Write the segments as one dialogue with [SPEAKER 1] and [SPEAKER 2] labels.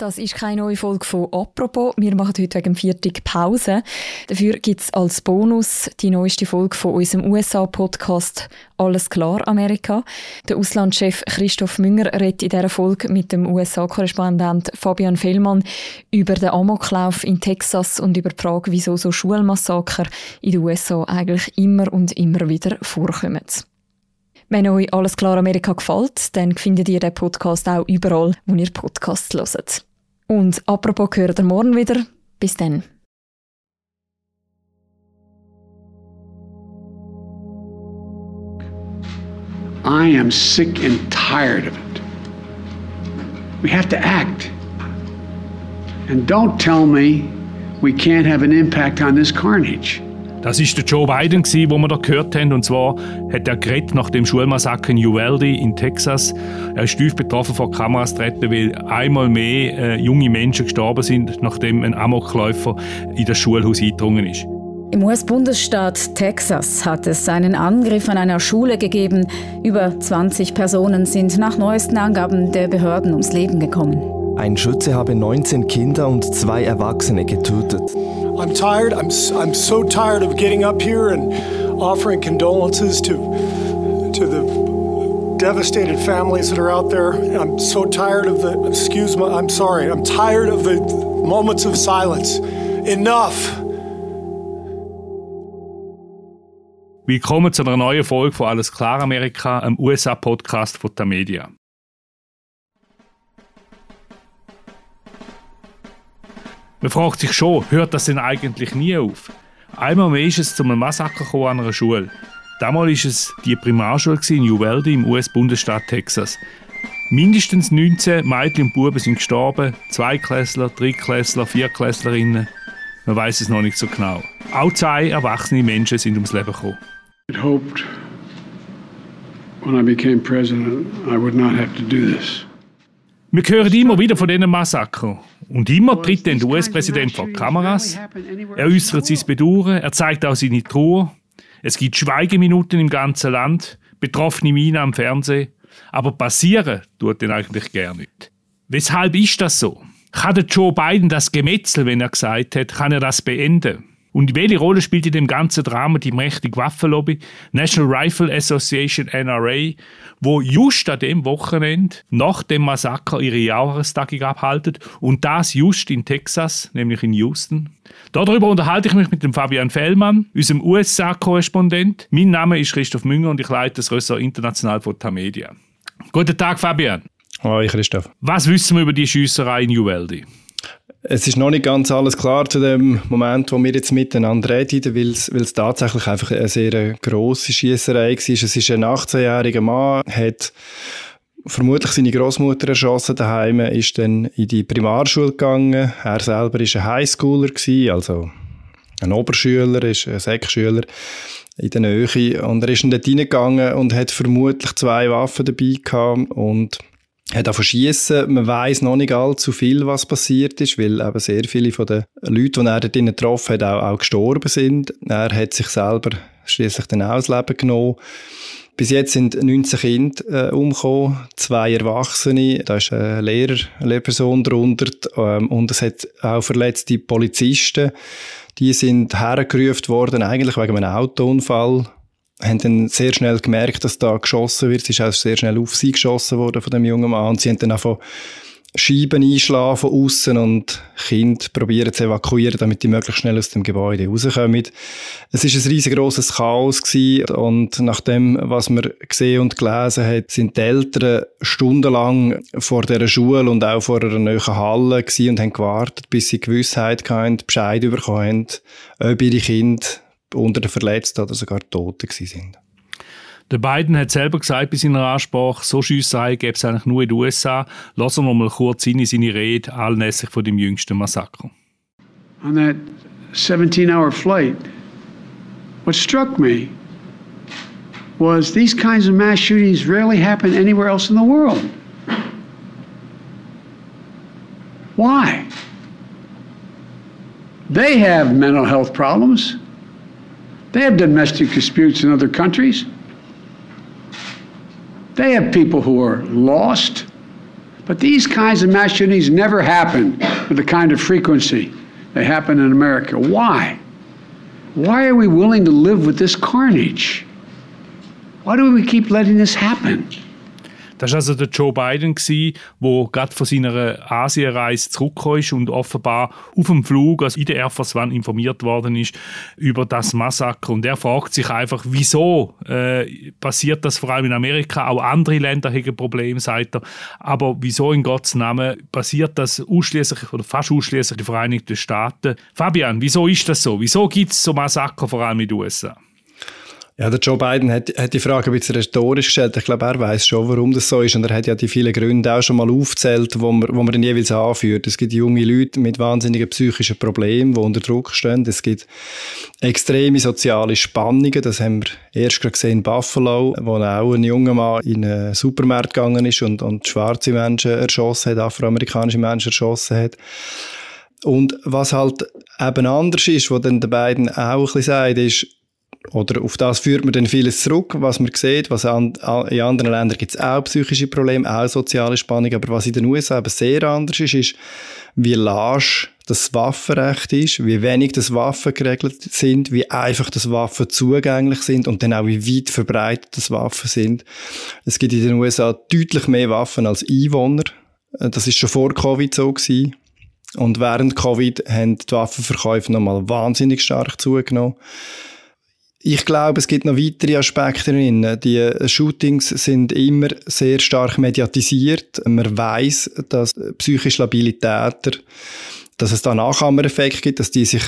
[SPEAKER 1] Das ist keine neue Folge von «Apropos». Wir machen heute wegen Viertag Pause. Dafür gibt es als Bonus die neueste Folge von unserem USA-Podcast «Alles klar, Amerika». Der Auslandschef Christoph Münger redet in dieser Folge mit dem USA-Korrespondent Fabian Fellmann über den Amoklauf in Texas und über die Frage, wieso so Schulmassaker in den USA eigentlich immer und immer wieder vorkommen. Wenn euch «Alles klar, Amerika» gefällt, dann findet ihr den Podcast auch überall, wo ihr Podcasts hört. Und apropos hören wir morgen wieder. Bis dann.
[SPEAKER 2] I am sick and tired of it. We have to act. And don't tell me we can't have an impact on this carnage.
[SPEAKER 3] Das ist der Joe Biden, den wir da gehört haben. Und zwar hat er geredet nach dem Schulmassaker in Uvalde in Texas. Er ist tief betroffen vor Kameras treten, weil einmal mehr äh, junge Menschen gestorben sind, nachdem ein Amokläufer in das Schulhaus eingedrungen ist.
[SPEAKER 4] Im US-Bundesstaat Texas hat es einen Angriff an einer Schule gegeben. Über 20 Personen sind nach neuesten Angaben der Behörden ums Leben gekommen.
[SPEAKER 5] Ein Schütze habe 19 Kinder und zwei Erwachsene getötet.
[SPEAKER 6] I'm tired. I'm, I'm so tired of getting up here and offering condolences to, to the devastated families that are out there. I'm so tired of the, excuse me, I'm sorry, I'm tired of the moments of silence. Enough.
[SPEAKER 3] Willkommen zu einer neuen Folge von Alles klar Amerika, einem USA-Podcast von der Media. Man fragt sich schon, hört das denn eigentlich nie auf? Einmal mehr ist es zu einem Massaker an einer Schule. Damals war es die Primarschule in Uvalde im US-Bundesstaat Texas. Mindestens 19 Mädchen und Buben sind gestorben, Zweiklässler, Drittklässler, Viertklässlerinnen. Man weiß es noch nicht so genau. Auch zwei erwachsene Menschen sind ums Leben gekommen.
[SPEAKER 2] I hoped when I became president I would not have to do this.
[SPEAKER 3] Wir hören immer wieder von diesen Massakern. Und immer tritt dann der US-Präsident vor Kameras. Er äußert sein Bedauern, er zeigt auch seine Trauer. Es gibt Schweigeminuten im ganzen Land, betroffene Minen am Fernsehen. Aber passieren tut den eigentlich gar nicht. Weshalb ist das so? Kann der Joe Biden das Gemetzel, wenn er gesagt hat, kann er das beenden? Und welche Rolle spielt in dem ganzen Drama die mächtige Waffenlobby, National Rifle Association NRA, wo just an dem Wochenende nach dem Massaker ihre Jahrestagung abhalten und das just in Texas, nämlich in Houston. Darüber unterhalte ich mich mit dem Fabian Fellmann, unserem USA-Korrespondent. Mein Name ist Christoph Münger und ich leite das Ressort International von Tamedia. Guten Tag, Fabian.
[SPEAKER 7] Hallo, Christoph.
[SPEAKER 3] Was wissen wir über die Schiesserei in Uvalde?
[SPEAKER 7] Es ist noch nicht ganz alles klar zu dem Moment, wo wir jetzt miteinander reden, weil es, tatsächlich einfach eine sehr grosse Schiesserei war. Es ist ein 18-jähriger Mann, hat vermutlich seine Großmutter erschossen daheim, ist dann in die Primarschule gegangen. Er selber ist ein Highschooler also ein Oberschüler, ist ein Sekschüler in der Nähe und er ist dann dort reingegangen und hat vermutlich zwei Waffen dabei gehabt und hat auch verschießen. Man weiß noch nicht allzu viel, was passiert ist, weil eben sehr viele von den Leuten, die er dort getroffen hat, auch, auch gestorben sind. Er hat sich selber schließlich dann auch das Leben genommen. Bis jetzt sind 19 Kinder äh, umgekommen, zwei Erwachsene, da ist ein Lehrer, eine Lehrperson darunter ähm, und es hat auch verletzte Polizisten. Die sind hergerufen worden, eigentlich wegen einem Autounfall haben dann sehr schnell gemerkt, dass da geschossen wird. Es ist auch sehr schnell auf sie geschossen worden von dem jungen Mann. Und sie haben dann einfach Scheiben einschlagen von außen und Kind probieren zu evakuieren, damit die möglichst schnell aus dem Gebäude rauskommen. Es ist ein riesengroßes Chaos gewesen und nach dem, was man gesehen und gelesen hat, sind die Eltern stundenlang vor der Schule und auch vor einer neuen Halle gewesen und haben gewartet, bis sie Gewissheit hatten, Bescheid bekommen haben, ob ihre Kinder unter den Verletzten oder sogar Toten sind.
[SPEAKER 3] Der Biden hat selber gesagt bei seiner Ansprache, so Schiesserei gäbe es eigentlich nur in den USA. Lassen wir mal kurz in seine Rede anlässlich von dem jüngsten Massaker.
[SPEAKER 2] On that 17-hour flight, what struck me was these kinds of mass shootings rarely happen anywhere else in the world. Why? They have mental health problems. They have domestic disputes in other countries. They have people who are lost. But these kinds of mass shootings never happen with the kind of frequency they happen in America. Why? Why are we willing to live with this carnage? Why do we keep letting this happen?
[SPEAKER 3] Das war also der Joe Biden, der gerade von seiner Asienreise zurückgekommen ist und offenbar auf dem Flug, also in der Air Force One, informiert worden ist über das Massaker. Und er fragt sich einfach, wieso äh, passiert das vor allem in Amerika? Auch andere Länder haben Probleme, sagt er. Aber wieso in Gottes Namen passiert das ausschließlich oder fast ausschließlich in den Vereinigten Staaten? Fabian, wieso ist das so? Wieso gibt es so Massaker vor allem in den USA?
[SPEAKER 7] Ja, der Joe Biden hat, hat die Frage ein bisschen rhetorisch gestellt. Ich glaube, er weiß schon, warum das so ist. Und er hat ja die vielen Gründe auch schon mal aufgezählt, wo man, wo man dann jeweils anführt. Es gibt junge Leute mit wahnsinnigen psychischen Problemen, die unter Druck stehen. Es gibt extreme soziale Spannungen. Das haben wir erst gerade gesehen in Buffalo, wo auch ein junger Mann in einen Supermarkt gegangen ist und, und schwarze Menschen erschossen hat, afroamerikanische Menschen erschossen hat. Und was halt eben anders ist, was dann der Biden auch ein bisschen sagt, ist, oder auf das führt man dann vieles zurück, was man sieht. Was an, in anderen Ländern gibt es auch psychische Probleme, auch soziale Spannung. Aber was in den USA eben sehr anders ist, ist, wie lasch das Waffenrecht ist, wie wenig das Waffen geregelt sind, wie einfach das Waffen zugänglich sind und dann auch wie weit verbreitet das Waffen sind. Es gibt in den USA deutlich mehr Waffen als Einwohner. Das ist schon vor Covid so gewesen. Und während Covid haben die Waffenverkäufe nochmal wahnsinnig stark zugenommen. Ich glaube, es gibt noch weitere Aspekte drin. Die Shootings sind immer sehr stark mediatisiert. Man weiß, dass psychische Labilitäter dass es da Nachahmereffekt gibt, dass die sich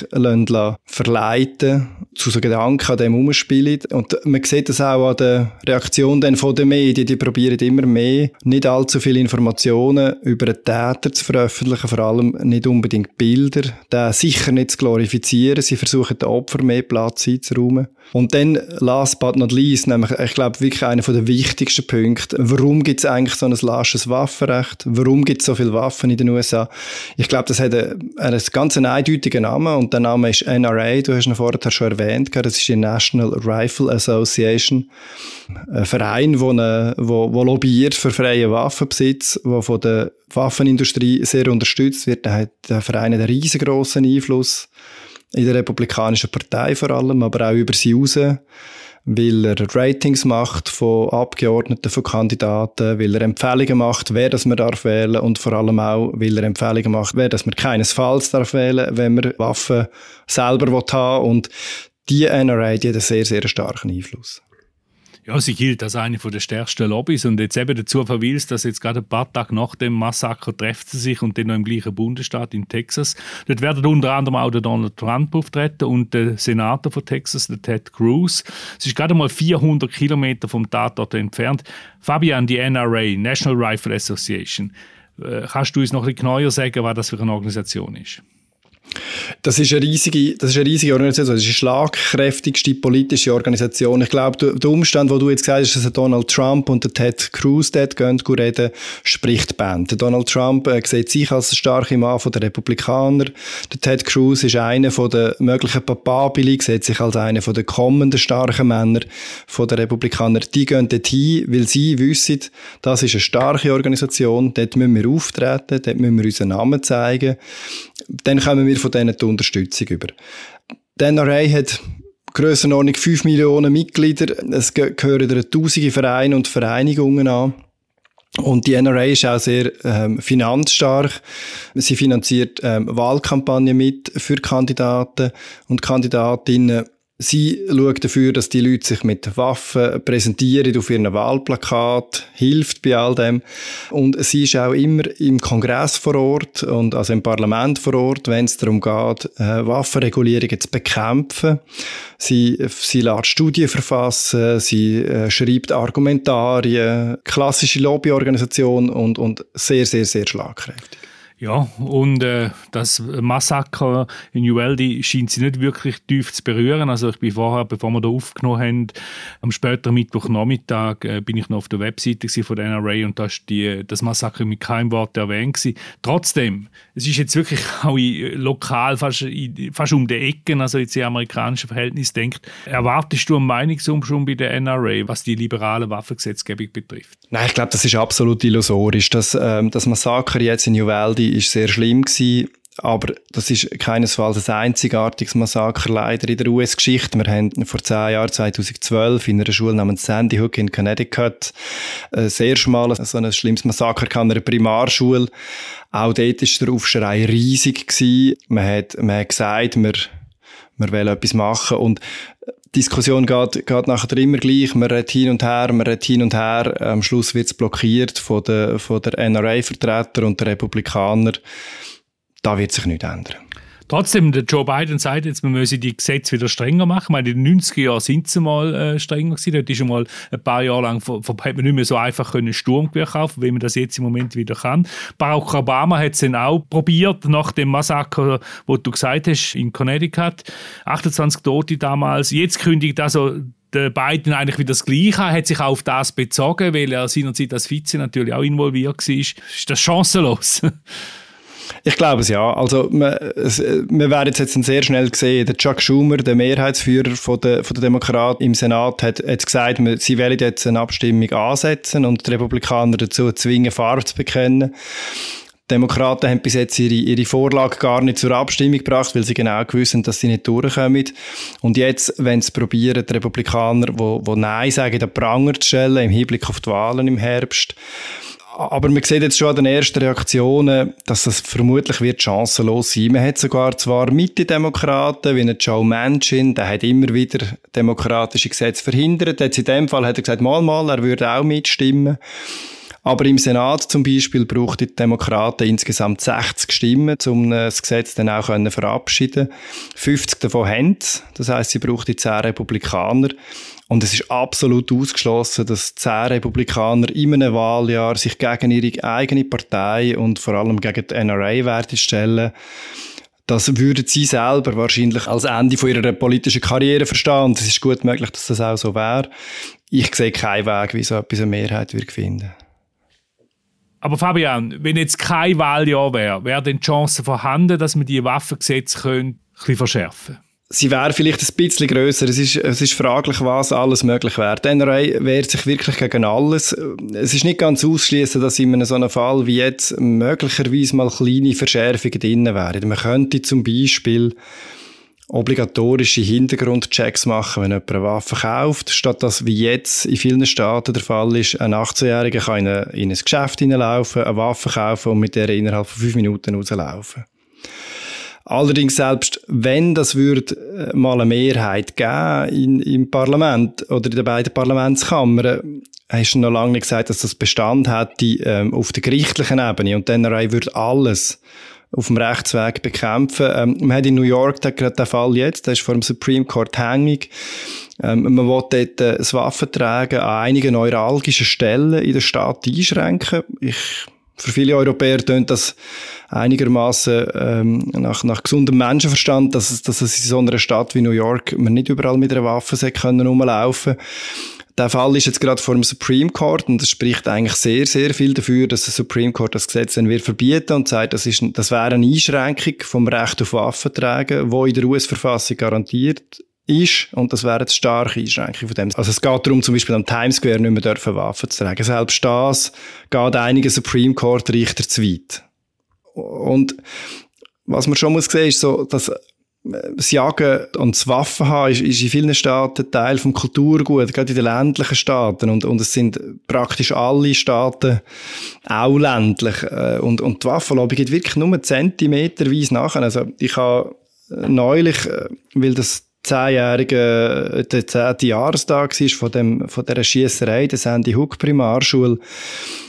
[SPEAKER 7] verleiten zu so Gedanken an dem umspielen. Und man sieht das auch an der Reaktion dann von den Medien. Die probieren immer mehr, nicht allzu viele Informationen über den Täter zu veröffentlichen, vor allem nicht unbedingt Bilder, den sicher nicht zu glorifizieren. Sie versuchen den Opfer mehr Platz einzuräumen. Und dann, last but not least, nämlich, ich glaube, wirklich einer der wichtigsten Punkte. Warum gibt es eigentlich so ein lasches Waffenrecht? Warum gibt es so viele Waffen in den USA? Ich glaube, das hat einen, einen ganz eindeutigen Namen und der Name ist NRA. Du hast ihn vorher schon erwähnt. Das ist die National Rifle Association. Ein Verein, der eine, wo, wo lobbyiert für freien Waffenbesitz, der von der Waffenindustrie sehr unterstützt wird. Der hat der Verein einen riesengroßen Einfluss in der Republikanischen Partei vor allem, aber auch über sie raus, weil er Ratings macht von Abgeordneten, von Kandidaten, weil er Empfehlungen macht, wer das man darf wählen und vor allem auch, weil er Empfehlungen macht, wer das man keinesfalls darf wählen, wenn man Waffen selber haben will. Und die NRA, die hat einen sehr, sehr starken Einfluss.
[SPEAKER 3] Ja, sie gilt als eine der stärksten Lobbys und jetzt eben dazu verweist, dass jetzt gerade ein paar Tage nach dem Massaker treffen sie sich und dann noch im gleichen Bundesstaat in Texas. Dort werden unter anderem auch der Donald Trump auftreten und der Senator von Texas, der Ted Cruz. Es ist gerade mal 400 Kilometer vom Tatort entfernt. Fabian, die NRA, National Rifle Association. Äh, kannst du uns noch ein bisschen genauer sagen, was das für eine Organisation ist?
[SPEAKER 7] Das ist eine riesige, das ist eine riesige Organisation. Das ist die schlagkräftigste politische Organisation. Ich glaube, der Umstand, wo du jetzt gesagt hast, dass Donald Trump und der Ted Cruz dort gehen, reden, spricht Band. Donald Trump äh, sieht sich als der starke Mann der Republikaner. Der Ted Cruz ist einer der möglichen Papabili, sieht sich als einer der kommenden starken Männer der Republikaner. Die gehen dort hin, weil sie wissen, das ist eine starke Organisation, dort müssen wir auftreten, dort müssen wir unseren Namen zeigen. Dann kommen wir von denen die Unterstützung über. Die NRA hat Grössenordnung 5 Millionen Mitglieder. Es gehören tausende Vereine und Vereinigungen an. Und die NRA ist auch sehr ähm, finanzstark. Sie finanziert ähm, Wahlkampagnen mit für Kandidaten und Kandidatinnen. Sie schaut dafür, dass die Leute sich mit Waffen präsentieren auf ihren Wahlplakat, hilft bei all dem. Und sie ist auch immer im Kongress vor Ort und also im Parlament vor Ort, wenn es darum geht, äh, Waffenregulierungen zu bekämpfen. Sie, sie lässt Studien verfassen, sie äh, schreibt Argumentarien, klassische Lobbyorganisation und, und sehr, sehr, sehr schlagkräftig.
[SPEAKER 3] Ja, und äh, das Massaker in Uvalde scheint sie nicht wirklich tief zu berühren. Also ich bin vorher, bevor wir da aufgenommen haben, am späteren Mittwochnachmittag äh, bin ich noch auf der Webseite von der NRA und da ist die, das Massaker mit keinem Wort erwähnt gewesen. Trotzdem, es ist jetzt wirklich auch in, lokal, fast, in, fast um die Ecken, also jetzt in amerikanischen Verhältnissen denkt, erwartest du einen Meinungsumschwung bei der NRA, was die liberale Waffengesetzgebung betrifft?
[SPEAKER 7] Nein, ich glaube, das ist absolut illusorisch. Das, ähm, das Massaker jetzt in Uvalde ist sehr schlimm gewesen. Aber das ist keinesfalls ein einzigartiges Massaker leider in der US-Geschichte. Wir haben vor zehn Jahren, 2012, in einer Schule namens Sandy Hook in Connecticut, äh, sehr schmal so ein schlimmes Massaker in einer Primarschule. Auch dort war der Aufschrei riesig gewesen. Man hat, man hat gesagt, wir, wir wollen etwas machen. Und Diskussion geht, geht nachher immer gleich. Man redet hin und her, man redet hin und her. Am Schluss wird es blockiert von der, von der NRA-Vertreter und der Republikaner. Da wird sich nichts ändern.
[SPEAKER 3] Trotzdem, der Joe Biden sagt jetzt, man müsse die Gesetze wieder strenger machen. Ich meine, in den 90er Jahren sind sie mal äh, strenger gewesen. Dort ist schon mal ein paar Jahre lang, hat man nicht mehr so einfach können Sturmgewehr kaufen, wie man das jetzt im Moment wieder kann. Barack Obama hat es dann auch probiert, nach dem Massaker, wo du gesagt hast, in Connecticut. 28 Tote damals. Jetzt kündigt also der Biden eigentlich wieder das Gleiche hat sich auch auf das bezogen, weil er seinerzeit als Vize natürlich auch involviert war. Ist das chancenlos?
[SPEAKER 7] Ich glaube es ja. Also, wir, wir werden jetzt sehr schnell gesehen, der Chuck Schumer, der Mehrheitsführer von der, von der Demokraten im Senat, hat, hat gesagt, sie wollen jetzt eine Abstimmung ansetzen und die Republikaner dazu zwingen, Farbe zu bekennen. Die Demokraten haben bis jetzt ihre, ihre Vorlage gar nicht zur Abstimmung gebracht, weil sie genau wissen, dass sie nicht durchkommen. Und jetzt, wenn sie probieren, die Republikaner, wo, wo Nein sagen, den Pranger zu stellen, im Hinblick auf die Wahlen im Herbst, aber man sieht jetzt schon an den ersten Reaktionen, dass das vermutlich wird chancenlos sein. Man hat sogar zwar Mitte-Demokraten, wie ein Joe Manchin, der hat immer wieder demokratische Gesetze verhindert. Jetzt in dem Fall hat er gesagt, mal, mal, er würde auch mitstimmen. Aber im Senat zum Beispiel braucht die Demokraten insgesamt 60 Stimmen, um das Gesetz dann auch können verabschieden 50 davon haben Das heißt, sie braucht die 10 Republikaner. Und es ist absolut ausgeschlossen, dass zehn Republikaner in einem Wahljahr sich gegen ihre eigene Partei und vor allem gegen die NRA werden stellen. Das würden sie selber wahrscheinlich als Ende von ihrer politischen Karriere verstehen. Und es ist gut möglich, dass das auch so wäre. Ich sehe keinen Weg, wie so etwas eine Mehrheit wird finden.
[SPEAKER 3] Aber Fabian, wenn jetzt kein Wahljahr wäre, wäre denn die Chance vorhanden, dass man die Waffengesetze ein bisschen verschärfen könnte?
[SPEAKER 7] sie wäre vielleicht ein bisschen grösser. Es ist, es ist fraglich, was alles möglich wäre. Die NRA wehrt sich wirklich gegen alles. Es ist nicht ganz ausschließen, dass in einem so einem Fall wie jetzt möglicherweise mal kleine Verschärfungen drin wären. Man könnte zum Beispiel obligatorische Hintergrundchecks machen, wenn jemand eine Waffe kauft, statt dass wie jetzt in vielen Staaten der Fall ist, ein 18-Jähriger kann in ein Geschäft hineinlaufen, eine Waffe kaufen und mit der innerhalb von fünf Minuten rauslaufen. Allerdings selbst wenn das würde äh, mal eine Mehrheit geben in, im Parlament oder in den beiden Parlamentskammern, hast du noch lange nicht gesagt, dass das Bestand hätte ähm, auf der gerichtlichen Ebene und dann würde alles auf dem Rechtsweg bekämpfen. Ähm, man hat in New York gerade den Fall jetzt, der ist vor dem Supreme Court hängig. Ähm, man will dort äh, das Waffentragen an einigen neuralgischen Stellen in der Stadt einschränken. Ich für viele Europäer tönt das einigermaßen ähm, nach, nach gesundem Menschenverstand, dass es, dass es in so einer Stadt wie New York man nicht überall mit einer Waffe können rumlaufen der Fall ist jetzt gerade vor dem Supreme Court und es spricht eigentlich sehr, sehr viel dafür, dass der Supreme Court das Gesetz dann wird verbieten und sagt, das, ist, das wäre eine Einschränkung vom Recht auf Waffentragen, wo in der US-Verfassung garantiert ist, und das wäre eine starke Einschränkung von dem. Also es geht darum, zum Beispiel am Times Square nicht mehr dürfen Waffen zu tragen. Selbst das geht einigen Supreme Court Richter zu weit. Und was man schon muss sehen, ist so, dass das Jagen und das Waffen haben ist, ist in vielen Staaten Teil vom Kulturgut, gerade in den ländlichen Staaten. Und, und es sind praktisch alle Staaten auch ländlich. Äh, und, und die Waffenlobby geht wirklich nur zentimeterweise nachher. Also ich habe neulich, äh, weil das zehnjährige, der zehnte Jahrestag war von, dem, von dieser Schiesserei der Sandy Hook Primarschule,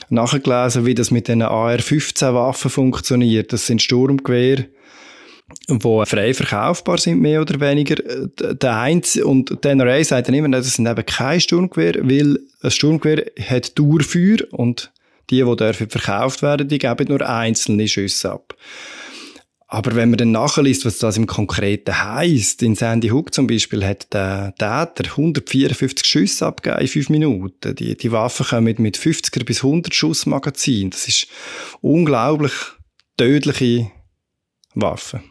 [SPEAKER 7] nachgelesen, wie das mit den AR-15-Waffen funktioniert. Das sind Sturmgewehre, die frei verkaufbar sind, mehr oder weniger. Der Heinz und der NRA sagt dann immer, das sind eben kein Sturmgewehr, weil ein Sturmgewehr hat Dauerfeuer und Die, die dürfen verkauft werden, die geben nur einzelne Schüsse ab. Aber wenn man dann nachliest, was das im Konkreten heisst, in Sandy Hook zum Beispiel hat der Täter 154 Schüsse abgegeben in fünf Minuten. Die, die Waffen kommen mit 50er bis 100 Schuss Magazin. Das ist unglaublich tödliche Waffen.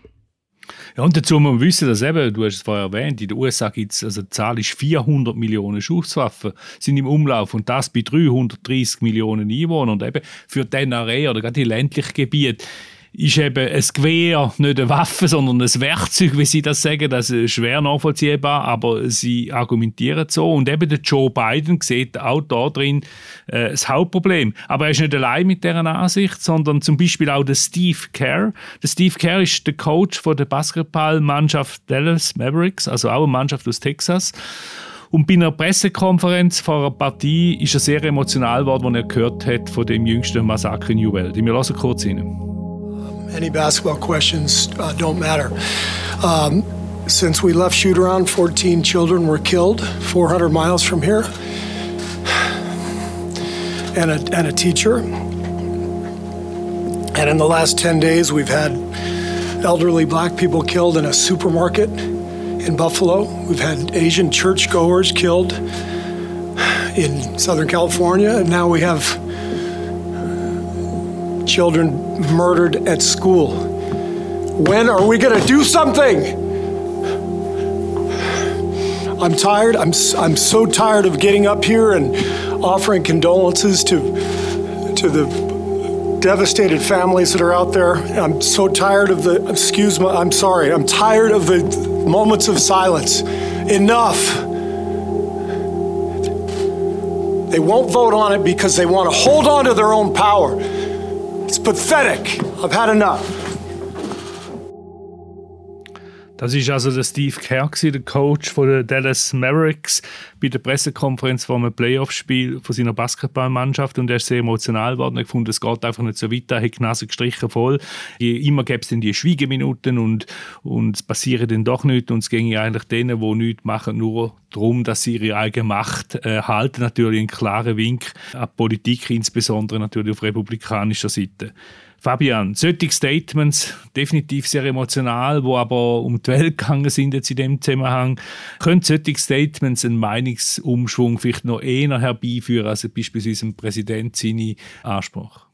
[SPEAKER 3] Ja, und dazu muss man wissen, dass eben, du hast es vorher erwähnt, in den USA gibt es, also die Zahl ist 400 Millionen Schusswaffen sind im Umlauf und das bei 330 Millionen Einwohnern. Und eben für den Area oder gerade die ländlichen Gebiete ist eben ein Gewehr nicht eine Waffe, sondern ein Werkzeug, wie sie das sagen. Das ist schwer nachvollziehbar, aber sie argumentieren so. Und eben der Joe Biden sieht auch da drin äh, das Hauptproblem. Aber er ist nicht allein mit dieser Ansicht, sondern zum Beispiel auch der Steve Kerr. Der Steve Kerr ist der Coach von der Basketballmannschaft Dallas Mavericks, also auch eine Mannschaft aus Texas. Und bei einer Pressekonferenz vor einer Partie ist er sehr emotional geworden, als er gehört hat von dem jüngsten Massaker in New Welt. Wir lassen kurz rein.
[SPEAKER 6] Any basketball questions uh, don't matter. Um, since we left shoot around, 14 children were killed 400 miles from here, and a, and a teacher. And in the last 10 days, we've had elderly black people killed in a supermarket in Buffalo. We've had Asian churchgoers killed in Southern California. And now we have children murdered at school. When are we going to do something? I'm tired. I'm, I'm so tired of getting up here and offering condolences to, to the devastated families that are out there. I'm so tired of the, excuse me, I'm sorry, I'm tired of the moments of silence. Enough. They won't vote on it because they want to hold on to their own power. Pathetic. I've had enough.
[SPEAKER 3] Das ist also der Steve Kerr, der Coach den Dallas Mavericks, bei der Pressekonferenz vor einem Playoff-Spiel von seiner Basketballmannschaft und er ist sehr emotional geworden. Er fand, es geht einfach nicht so weiter, er hat die Nase gestrichen voll. Immer gäbe es dann die Schwiegeminuten und, und es passiert dann doch nichts und es ging eigentlich denen, die nichts machen, nur darum, dass sie ihre eigene Macht äh, halten. Natürlich einen klaren Wink an die Politik, insbesondere natürlich auf republikanischer Seite. Fabian, solche Statements, definitiv sehr emotional, wo aber um die Welt gegangen sind jetzt in dem Zusammenhang, können solche Statements einen Meinungsumschwung vielleicht noch eher herbeiführen, als beispielsweise ein Präsident seine Anspruch?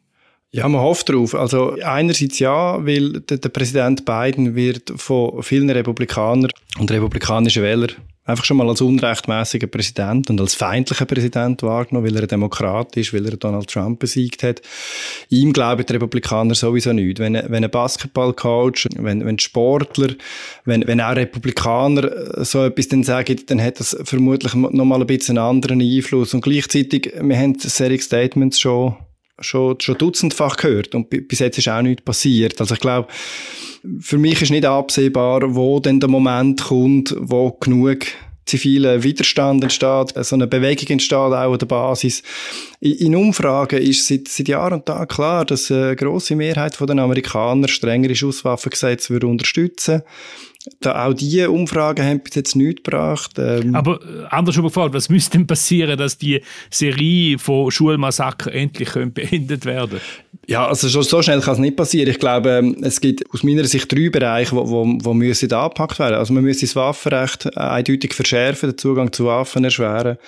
[SPEAKER 7] Ja, man hofft darauf. Also einerseits ja, weil der Präsident Biden wird von vielen Republikanern und republikanischen Wählern einfach schon mal als unrechtmäßiger Präsident und als feindlicher Präsident wahrgenommen, weil er ein Demokrat ist, weil er Donald Trump besiegt hat. Ihm glauben die Republikaner sowieso nicht. Wenn, wenn ein Basketballcoach, wenn, wenn Sportler, wenn, wenn auch Republikaner so etwas dann sagen, dann hat das vermutlich noch mal ein bisschen einen anderen Einfluss. Und gleichzeitig, wir haben solche Statements schon schon, schon dutzendfach gehört und bis jetzt ist auch nichts passiert. Also ich glaube, für mich ist nicht absehbar, wo denn der Moment kommt, wo genug ziviler Widerstand entsteht, so eine Bewegung entsteht, auch an der Basis. In Umfragen ist seit, seit Jahr und Tag klar, dass eine grosse Mehrheit der Amerikaner strengere Schusswaffengesetze würde unterstützen da auch diese Umfragen haben bis jetzt nichts gebracht.
[SPEAKER 3] Ähm Aber äh, anders schon gefragt, was müsste denn passieren, dass die Serie von Schulmassaker endlich beendet werden
[SPEAKER 7] Ja, also so, so schnell kann es nicht passieren. Ich glaube, ähm, es gibt aus meiner Sicht drei Bereiche, wo, wo, wo müssen angepackt werden. Also man müsste das Waffenrecht eindeutig verschärfen, den Zugang zu Waffen erschweren.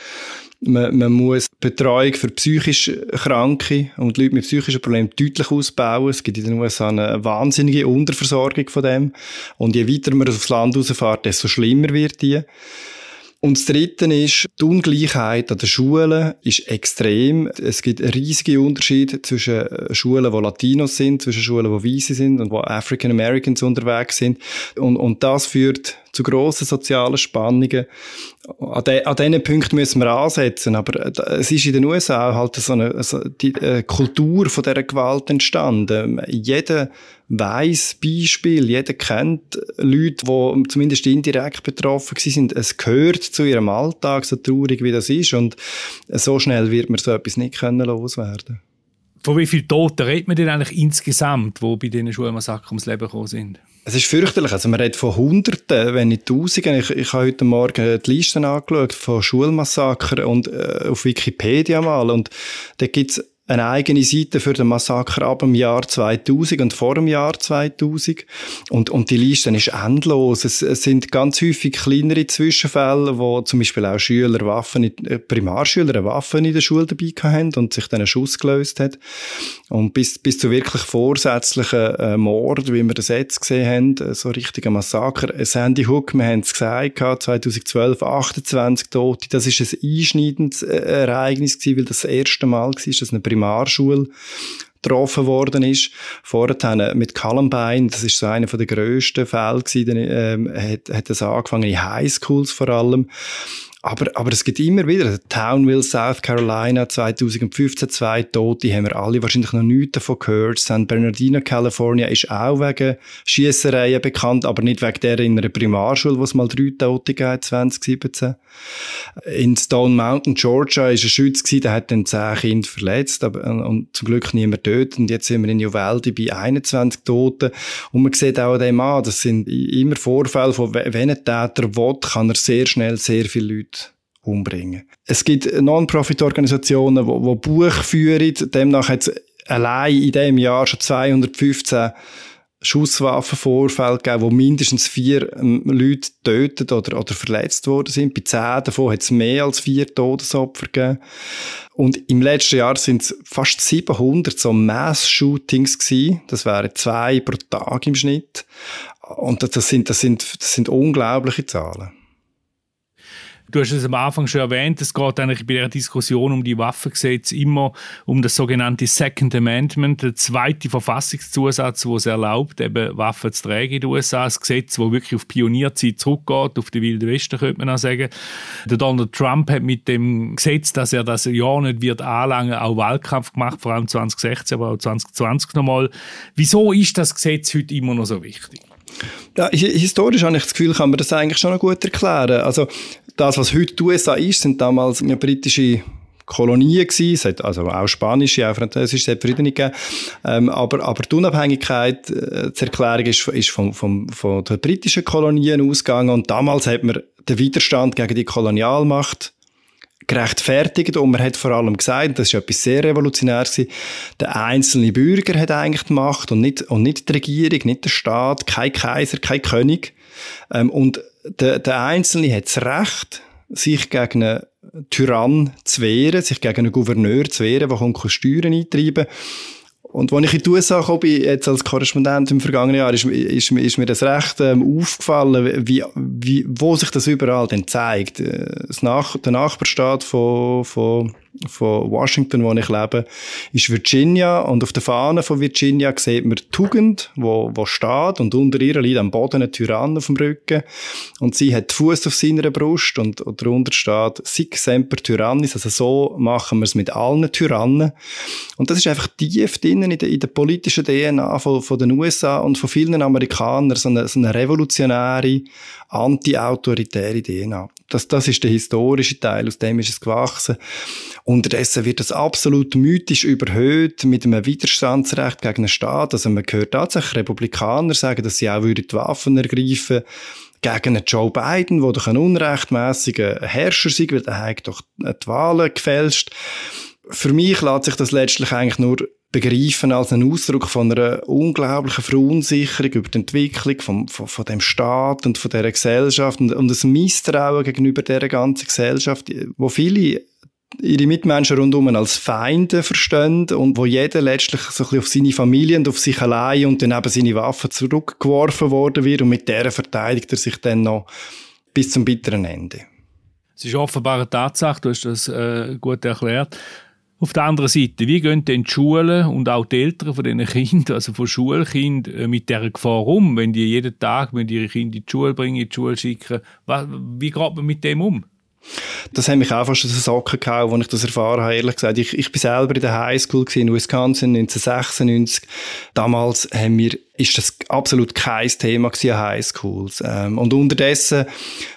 [SPEAKER 7] Man, man muss Betreuung für psychisch Kranke und Leute mit psychischen Problemen deutlich ausbauen. Es gibt in den USA eine wahnsinnige Unterversorgung von dem. Und je weiter man aufs Land rausfährt, desto schlimmer wird die. Und das Dritte ist, die Ungleichheit an den Schulen ist extrem. Es gibt riesige Unterschiede zwischen äh, Schulen, wo Latinos sind, zwischen Schulen, wo Weiße sind und wo African Americans unterwegs sind. Und, und das führt zu grossen sozialen Spannungen. An, de, an diesen Punkten müssen wir ansetzen, aber äh, es ist in den USA halt so eine, so die äh, Kultur von dieser Gewalt entstanden. Jeder weiss Beispiel, jeder kennt Leute, die zumindest indirekt betroffen sind. Es gehört zu ihrem Alltag, so traurig wie das ist und so schnell wird man so etwas nicht können loswerden
[SPEAKER 3] Von wie vielen Toten redet man denn eigentlich insgesamt, die bei diesen Schulmassakern ums Leben gekommen sind?
[SPEAKER 7] Es ist fürchterlich. Also man redet von Hunderten, wenn nicht Tausenden. Ich, ich habe heute Morgen die Listen angeschaut von Schulmassakern und äh, auf Wikipedia mal. Und da gibt es eine eigene Seite für den Massaker ab dem Jahr 2000 und vor dem Jahr 2000. Und, und die Liste ist endlos. Es, es sind ganz häufig kleinere Zwischenfälle, wo zum Beispiel auch Schüler Waffen, in, äh, Primarschüler Waffen in der Schule dabei haben und sich dann ein Schuss gelöst hat. Und bis, bis zu wirklich vorsätzlichen äh, Mord, wie wir das jetzt gesehen haben, äh, so richtiger Massaker. Sandy Hook, wir haben es gesagt, 2012 28 Tote. Das ist ein einschneidendes äh, Ereignis gewesen, weil das, das erste Mal war, dass eine Primarschule getroffen worden ist. Vorher mit Columbine, das ist so einer der grössten Fälle gewesen, ähm, hat, hat das angefangen in Highschools vor allem. Aber, aber es gibt immer wieder, Townville, South Carolina, 2015, zwei Tote, haben wir alle wahrscheinlich noch nichts davon gehört. San Bernardino, California, ist auch wegen Schiessereien bekannt, aber nicht wegen der in einer Primarschule, wo es mal drei Tote gab, 2017. In Stone Mountain, Georgia, ist ein Schütz gewesen, der hat dann zehn Kinder verletzt, aber, und zum Glück niemand tot. Und jetzt sind wir in Uvalde bei 21 Toten. Und man sieht auch an dem an, das sind immer Vorfälle von, wenn ein Täter will, kann er sehr schnell sehr viele Leute umbringen. Es gibt Non-Profit-Organisationen, die, die Buch führen. Demnach hat es allein in diesem Jahr schon 215 Schusswaffenvorfälle gegeben, wo mindestens vier ähm, Leute getötet oder, oder verletzt worden sind. Bei zehn davon hat es mehr als vier Todesopfer gegeben. Und im letzten Jahr sind es fast 700 so Mass-Shootings gewesen. Das wären zwei pro Tag im Schnitt. Und das sind, das sind, das sind unglaubliche Zahlen.
[SPEAKER 3] Du hast es am Anfang schon erwähnt, es geht eigentlich bei der Diskussion um die Waffengesetze immer um das sogenannte Second Amendment, der zweite Verfassungszusatz, wo es erlaubt, eben Waffen zu tragen in den USA. Ein Gesetz, das wirklich auf Pionierzeit zurückgeht, auf die Wilde Westen, könnte man auch sagen. Der Donald Trump hat mit dem Gesetz, dass er das ja nicht wird anlangen, auch Wahlkampf gemacht, vor allem 2016, aber auch 2020 nochmal. Wieso ist das Gesetz heute immer noch so wichtig?
[SPEAKER 7] Ja, historisch habe ich das Gefühl, kann man das eigentlich schon noch gut erklären. Also das, was heute die USA ist, sind damals britische Kolonien gewesen. Also auch spanische, auch französische, es hat verschiedene. Ähm, aber, aber die Unabhängigkeit, äh, zur Erklärung ist, ist von, von, von den britischen Kolonien ausgegangen und damals hat man den Widerstand gegen die Kolonialmacht gerechtfertigt und man hat vor allem gesagt, das ist etwas sehr Revolutionäres, der einzelne Bürger hat eigentlich die Macht und nicht, und nicht die Regierung, nicht der Staat, kein Kaiser, kein König. Ähm, und der, der Einzelne hat das Recht, sich gegen einen Tyrann zu wehren, sich gegen einen Gouverneur zu wehren, der Steuern eintreiben kann. Und als ich in die USA kam, jetzt als Korrespondent im vergangenen Jahr, ist, ist, ist mir das recht ähm, aufgefallen, wie, wie, wo sich das überall denn zeigt. Äh, das Nach der Nachbarstaat von, von von Washington, wo ich lebe, ist Virginia. Und auf der Fahne von Virginia sieht man Tugend, wo, wo steht. Und unter ihr liegt am Boden ein Tyrann auf dem Rücken. Und sie hat Fuß auf seiner Brust. Und, und darunter steht Sic semper tyrannis, also so machen wir es mit allen Tyrannen. Und das ist einfach tief drinnen in der, in der politischen DNA von, von den USA und von vielen Amerikanern, so eine, so eine revolutionäre, anti-autoritäre DNA. Das, das ist der historische Teil, aus dem ist es gewachsen. Unterdessen wird das absolut mythisch überhöht mit einem Widerstandsrecht gegen den Staat. Also man hört tatsächlich Republikaner sagen, dass sie auch die Waffen ergreifen gegen einen Joe Biden, der doch ein unrechtmäßiger Herrscher sei, weil er hat doch die Wahlen gefälscht. Für mich lässt sich das letztlich eigentlich nur begreifen als einen Ausdruck von einer unglaublichen Verunsicherung über die Entwicklung von, von, von dem Staat und von dieser Gesellschaft und, und ein Misstrauen gegenüber dieser ganzen Gesellschaft, wo viele ihre Mitmenschen rundum als Feinde verstehen und wo jeder letztlich so ein bisschen auf seine Familie und auf sich allein und dann eben seine Waffen zurückgeworfen worden wird und mit der verteidigt er sich dann noch bis zum bitteren Ende.
[SPEAKER 3] Es ist offenbar eine Tatsache, du hast das äh, gut erklärt. Auf der anderen Seite, wie gehen denn die Schulen und auch die Eltern von diesen Kindern, also von Schulkindern, äh, mit dieser Gefahr um, wenn die jeden Tag wenn die ihre Kinder in die Schule bringen, in die Schule schicken? Wie geht man mit dem um?
[SPEAKER 7] Das hat mich auch fast aus den Socken gehauen, als ich das erfahren habe, ehrlich gesagt. Ich, ich bin selber in der Highschool in Wisconsin 1996. Damals haben wir ist das absolut kein Thema an Highschools. Ähm, und unterdessen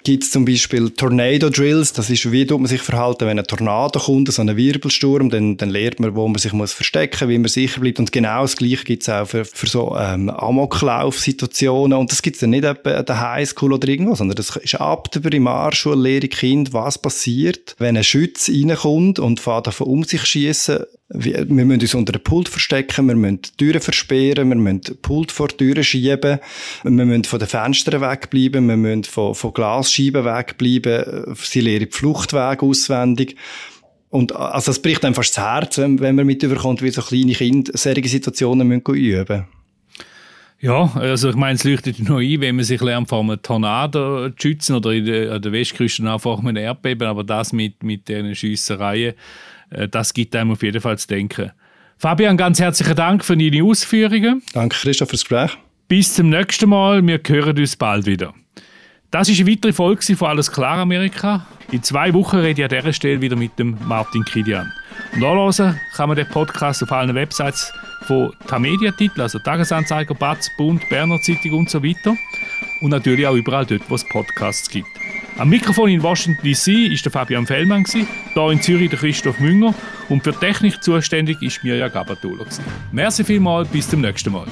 [SPEAKER 7] gibt es zum Beispiel Tornado Drills. Das ist, wie tut man sich verhalten, wenn ein Tornado kommt, so ein Wirbelsturm, dann, dann lernt man, wo man sich muss verstecken, wie man sicher bleibt. Und genau das Gleiche gibt es auch für, für so ähm, Amoklauf-Situationen. Und das gibt es dann nicht etwa an der Highschool oder irgendwo, sondern das ist ab der Primarschule lehre Kind, was passiert, wenn ein Schütz reinkommt und fährt davon um sich schießen wir müssen uns unter den Pult verstecken, wir müssen Türen versperren, wir müssen den Pult vor die Türen schieben, wir müssen von den Fenstern wegbleiben, wir müssen von, von Glasscheiben wegbleiben, sie lehren die Fluchtwege auswendig. Und also es bricht einem fast das Herz, wenn, wenn man mit überkommt, wie so kleine Kinder solche Situationen müssen üben müssen.
[SPEAKER 3] Ja, also ich meine, es leuchtet noch ein, wenn man sich lernt, vor einem Tornado zu schützen oder in der, an der Westküste einfach mit einem Erdbeben, aber das mit, mit diesen Schiessereien, das gibt einem auf jeden Fall zu denken. Fabian, ganz herzlichen Dank für deine Ausführungen.
[SPEAKER 7] Danke, Christoph, fürs Gespräch.
[SPEAKER 3] Bis zum nächsten Mal. Wir hören uns bald wieder. Das ist eine weitere Folge von Alles klar Amerika. In zwei Wochen rede ich an dieser Stelle wieder mit dem Martin Kilian. Und anhören kann man den Podcast auf allen Websites von Tamedia-Titeln, also Tagesanzeiger, Batz, Bund, Berner Zeitung und so weiter. Und natürlich auch überall dort, wo es Podcasts gibt. Am Mikrofon in Washington DC ist der Fabian Fellmann, hier in Zürich der Christoph Münger und für Technik zuständig ist Mirja Gabatuller. Merci vielmals, bis zum nächsten Mal.